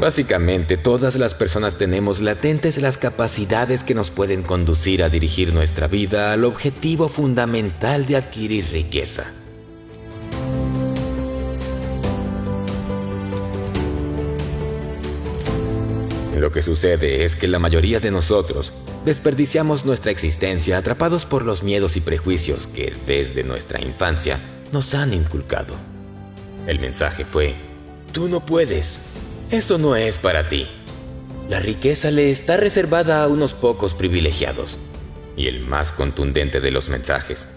Básicamente, todas las personas tenemos latentes las capacidades que nos pueden conducir a dirigir nuestra vida al objetivo fundamental de adquirir riqueza. Lo que sucede es que la mayoría de nosotros desperdiciamos nuestra existencia atrapados por los miedos y prejuicios que desde nuestra infancia nos han inculcado. El mensaje fue, tú no puedes, eso no es para ti. La riqueza le está reservada a unos pocos privilegiados. Y el más contundente de los mensajes,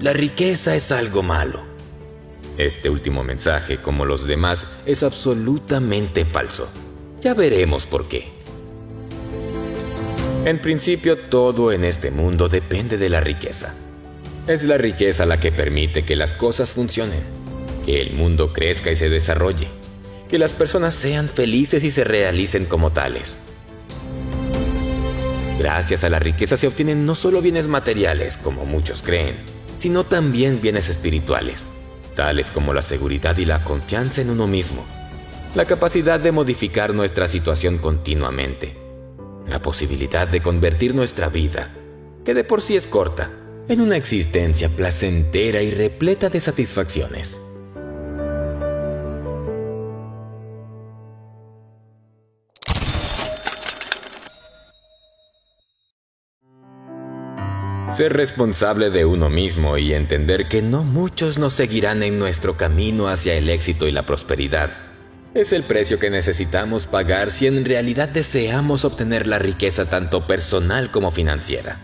la riqueza es algo malo. Este último mensaje, como los demás, es absolutamente falso. Ya veremos por qué. En principio, todo en este mundo depende de la riqueza. Es la riqueza la que permite que las cosas funcionen, que el mundo crezca y se desarrolle, que las personas sean felices y se realicen como tales. Gracias a la riqueza se obtienen no solo bienes materiales, como muchos creen, sino también bienes espirituales, tales como la seguridad y la confianza en uno mismo, la capacidad de modificar nuestra situación continuamente, la posibilidad de convertir nuestra vida, que de por sí es corta, en una existencia placentera y repleta de satisfacciones. Ser responsable de uno mismo y entender que no muchos nos seguirán en nuestro camino hacia el éxito y la prosperidad es el precio que necesitamos pagar si en realidad deseamos obtener la riqueza tanto personal como financiera.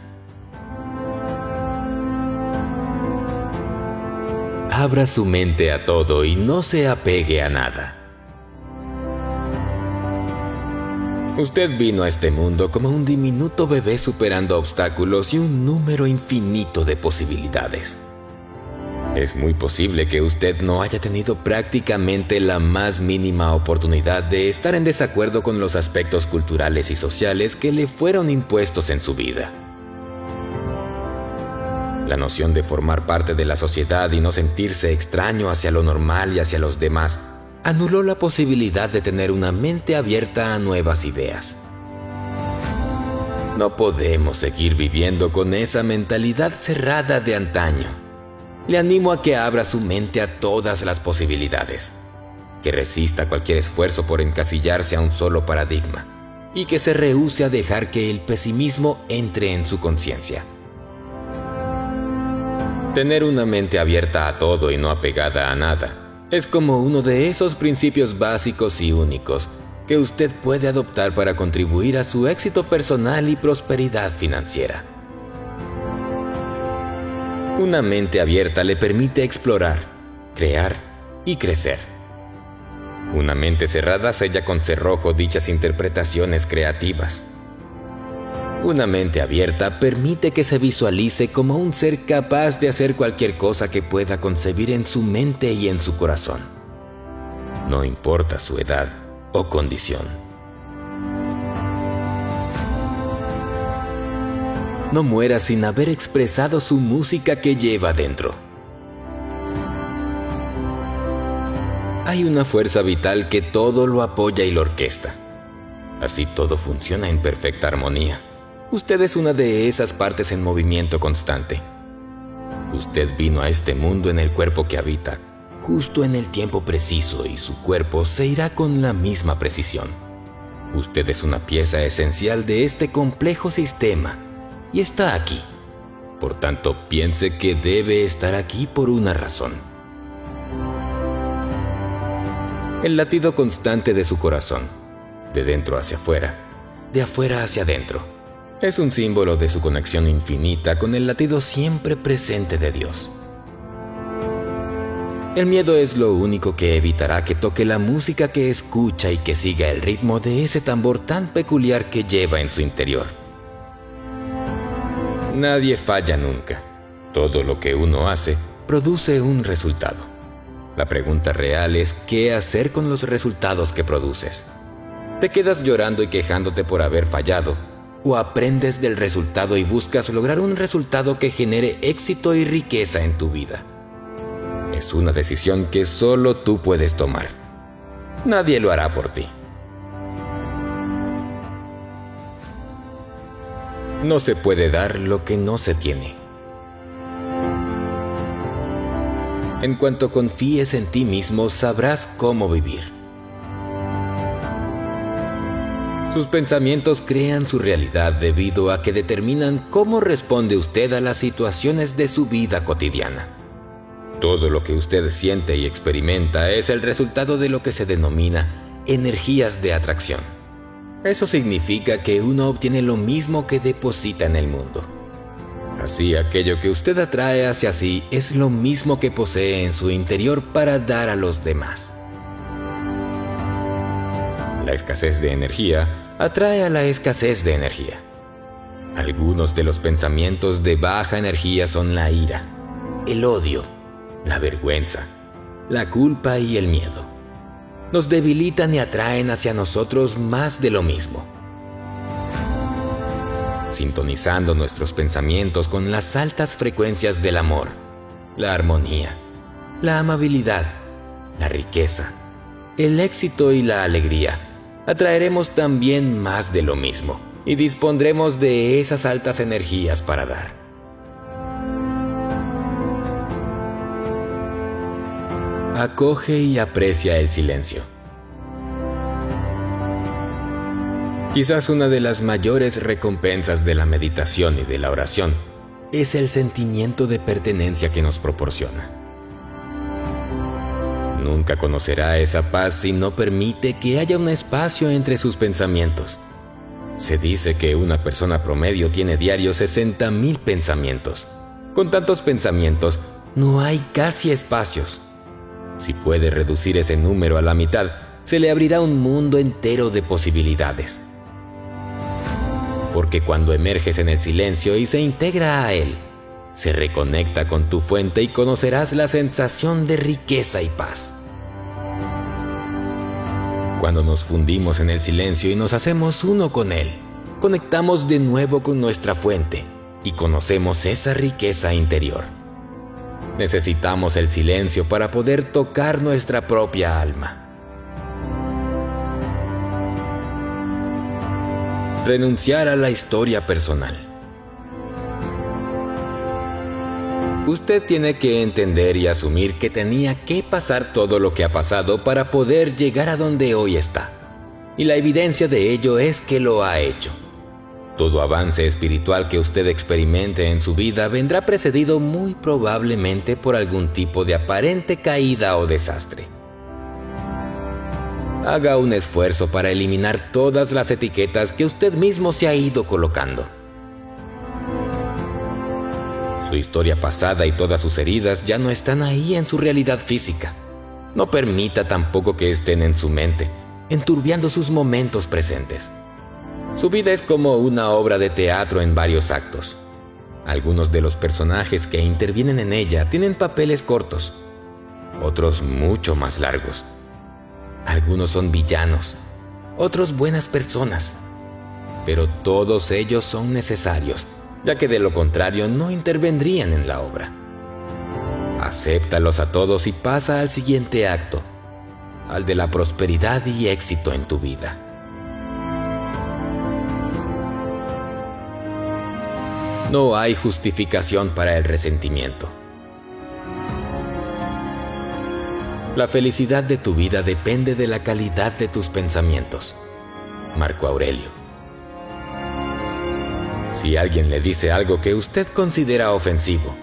Abra su mente a todo y no se apegue a nada. Usted vino a este mundo como un diminuto bebé superando obstáculos y un número infinito de posibilidades. Es muy posible que usted no haya tenido prácticamente la más mínima oportunidad de estar en desacuerdo con los aspectos culturales y sociales que le fueron impuestos en su vida. La noción de formar parte de la sociedad y no sentirse extraño hacia lo normal y hacia los demás anuló la posibilidad de tener una mente abierta a nuevas ideas. No podemos seguir viviendo con esa mentalidad cerrada de antaño le animo a que abra su mente a todas las posibilidades, que resista cualquier esfuerzo por encasillarse a un solo paradigma y que se rehúse a dejar que el pesimismo entre en su conciencia. Tener una mente abierta a todo y no apegada a nada es como uno de esos principios básicos y únicos que usted puede adoptar para contribuir a su éxito personal y prosperidad financiera. Una mente abierta le permite explorar, crear y crecer. Una mente cerrada sella con cerrojo dichas interpretaciones creativas. Una mente abierta permite que se visualice como un ser capaz de hacer cualquier cosa que pueda concebir en su mente y en su corazón. No importa su edad o condición. no muera sin haber expresado su música que lleva dentro. Hay una fuerza vital que todo lo apoya y lo orquesta. Así todo funciona en perfecta armonía. Usted es una de esas partes en movimiento constante. Usted vino a este mundo en el cuerpo que habita, justo en el tiempo preciso y su cuerpo se irá con la misma precisión. Usted es una pieza esencial de este complejo sistema y está aquí. Por tanto, piense que debe estar aquí por una razón. El latido constante de su corazón, de dentro hacia afuera, de afuera hacia adentro, es un símbolo de su conexión infinita con el latido siempre presente de Dios. El miedo es lo único que evitará que toque la música que escucha y que siga el ritmo de ese tambor tan peculiar que lleva en su interior. Nadie falla nunca. Todo lo que uno hace produce un resultado. La pregunta real es qué hacer con los resultados que produces. ¿Te quedas llorando y quejándote por haber fallado? o aprendes del resultado y buscas lograr un resultado que genere éxito y riqueza en tu vida. Es una decisión que solo tú puedes tomar. Nadie lo hará por ti. No se puede dar lo que no se tiene. En cuanto confíes en ti mismo, sabrás cómo vivir. Sus pensamientos crean su realidad debido a que determinan cómo responde usted a las situaciones de su vida cotidiana. Todo lo que usted siente y experimenta es el resultado de lo que se denomina energías de atracción. Eso significa que uno obtiene lo mismo que deposita en el mundo. Así aquello que usted atrae hacia sí es lo mismo que posee en su interior para dar a los demás. La escasez de energía atrae a la escasez de energía. Algunos de los pensamientos de baja energía son la ira, el odio, la vergüenza, la culpa y el miedo. Nos debilitan y atraen hacia nosotros más de lo mismo sintonizando nuestros pensamientos con las altas frecuencias del amor, la armonía, la amabilidad, la riqueza, el éxito y la alegría. Atraeremos también más de lo mismo y dispondremos de esas altas energías para dar. Acoge y aprecia el silencio. Quizás una de las mayores recompensas de la meditación y de la oración es el sentimiento de pertenencia que nos proporciona. Nunca conocerá esa paz si no permite que haya un espacio entre sus pensamientos. Se dice que una persona promedio tiene diario 60.000 pensamientos. Con tantos pensamientos, no hay casi espacios. Si puede reducir ese número a la mitad, se le abrirá un mundo entero de posibilidades porque cuando emerges en el silencio y se integra a él, se reconecta con tu fuente y conocerás la sensación de riqueza y paz. Cuando nos fundimos en el silencio y nos hacemos uno con él, conectamos de nuevo con nuestra fuente y conocemos esa riqueza interior. Necesitamos el silencio para poder tocar nuestra propia alma. renunciar a la historia personal. Usted tiene que entender y asumir que tenía que pasar todo lo que ha pasado para poder llegar a donde hoy está. Y la evidencia de ello es que lo ha hecho. Todo avance espiritual que usted experimente en su vida vendrá precedido muy probablemente por algún tipo de aparente caída o desastre haga un esfuerzo para eliminar todas las etiquetas que usted mismo se ha ido colocando. Su historia pasada y todas sus heridas ya no están ahí en su realidad física. No permita tampoco que estén en su mente, enturbiando sus momentos presentes. Su vida es como una obra de teatro en varios actos. Algunos de los personajes que intervienen en ella tienen papeles cortos, otros mucho más largos. Algunos son villanos, otros buenas personas, pero todos ellos son necesarios, ya que de lo contrario no intervendrían en la obra. Acéptalos a todos y pasa al siguiente acto, al de la prosperidad y éxito en tu vida. No hay justificación para el resentimiento. La felicidad de tu vida depende de la calidad de tus pensamientos. Marco Aurelio. Si alguien le dice algo que usted considera ofensivo,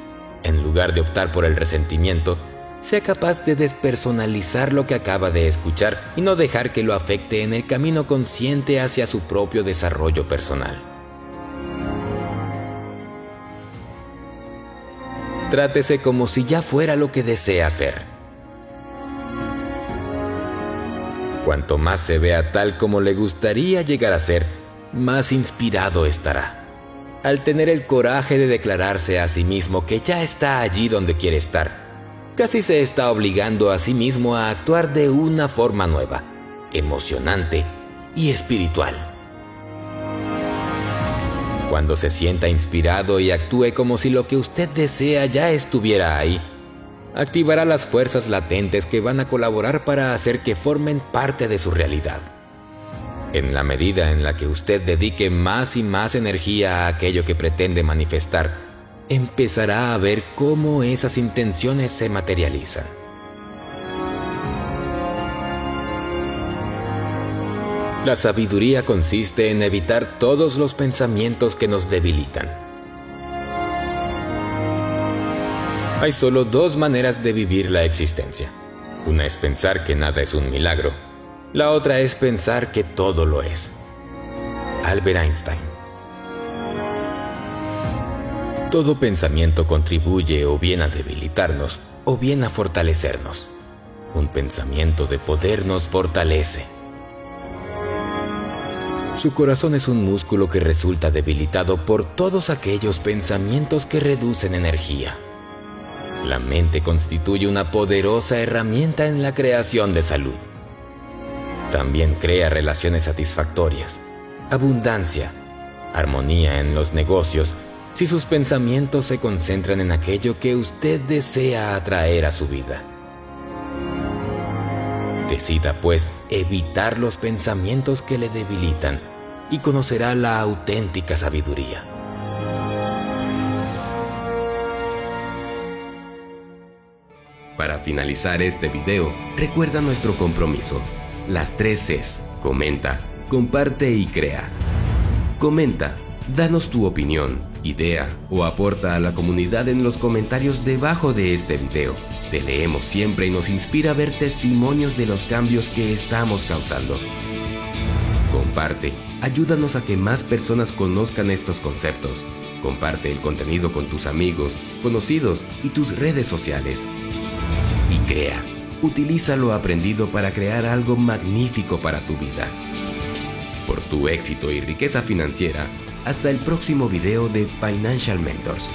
en lugar de optar por el resentimiento, sea capaz de despersonalizar lo que acaba de escuchar y no dejar que lo afecte en el camino consciente hacia su propio desarrollo personal. Trátese como si ya fuera lo que desea ser Cuanto más se vea tal como le gustaría llegar a ser, más inspirado estará. Al tener el coraje de declararse a sí mismo que ya está allí donde quiere estar, casi se está obligando a sí mismo a actuar de una forma nueva, emocionante y espiritual. Cuando se sienta inspirado y actúe como si lo que usted desea ya estuviera ahí, activará las fuerzas latentes que van a colaborar para hacer que formen parte de su realidad. En la medida en la que usted dedique más y más energía a aquello que pretende manifestar, empezará a ver cómo esas intenciones se materializan. La sabiduría consiste en evitar todos los pensamientos que nos debilitan. Hay solo dos maneras de vivir la existencia. Una es pensar que nada es un milagro. La otra es pensar que todo lo es. Albert Einstein. Todo pensamiento contribuye o bien a debilitarnos o bien a fortalecernos. Un pensamiento de poder nos fortalece. Su corazón es un músculo que resulta debilitado por todos aquellos pensamientos que reducen energía. La mente constituye una poderosa herramienta en la creación de salud. También crea relaciones satisfactorias, abundancia, armonía en los negocios si sus pensamientos se concentran en aquello que usted desea atraer a su vida. Decida, pues, evitar los pensamientos que le debilitan y conocerá la auténtica sabiduría. Para finalizar este video, recuerda nuestro compromiso. Las tres Cs. Comenta, comparte y crea. Comenta, danos tu opinión, idea o aporta a la comunidad en los comentarios debajo de este video. Te leemos siempre y nos inspira a ver testimonios de los cambios que estamos causando. Comparte, ayúdanos a que más personas conozcan estos conceptos. Comparte el contenido con tus amigos, conocidos y tus redes sociales. Y crea, utiliza lo aprendido para crear algo magnífico para tu vida. Por tu éxito y riqueza financiera, hasta el próximo video de Financial Mentors.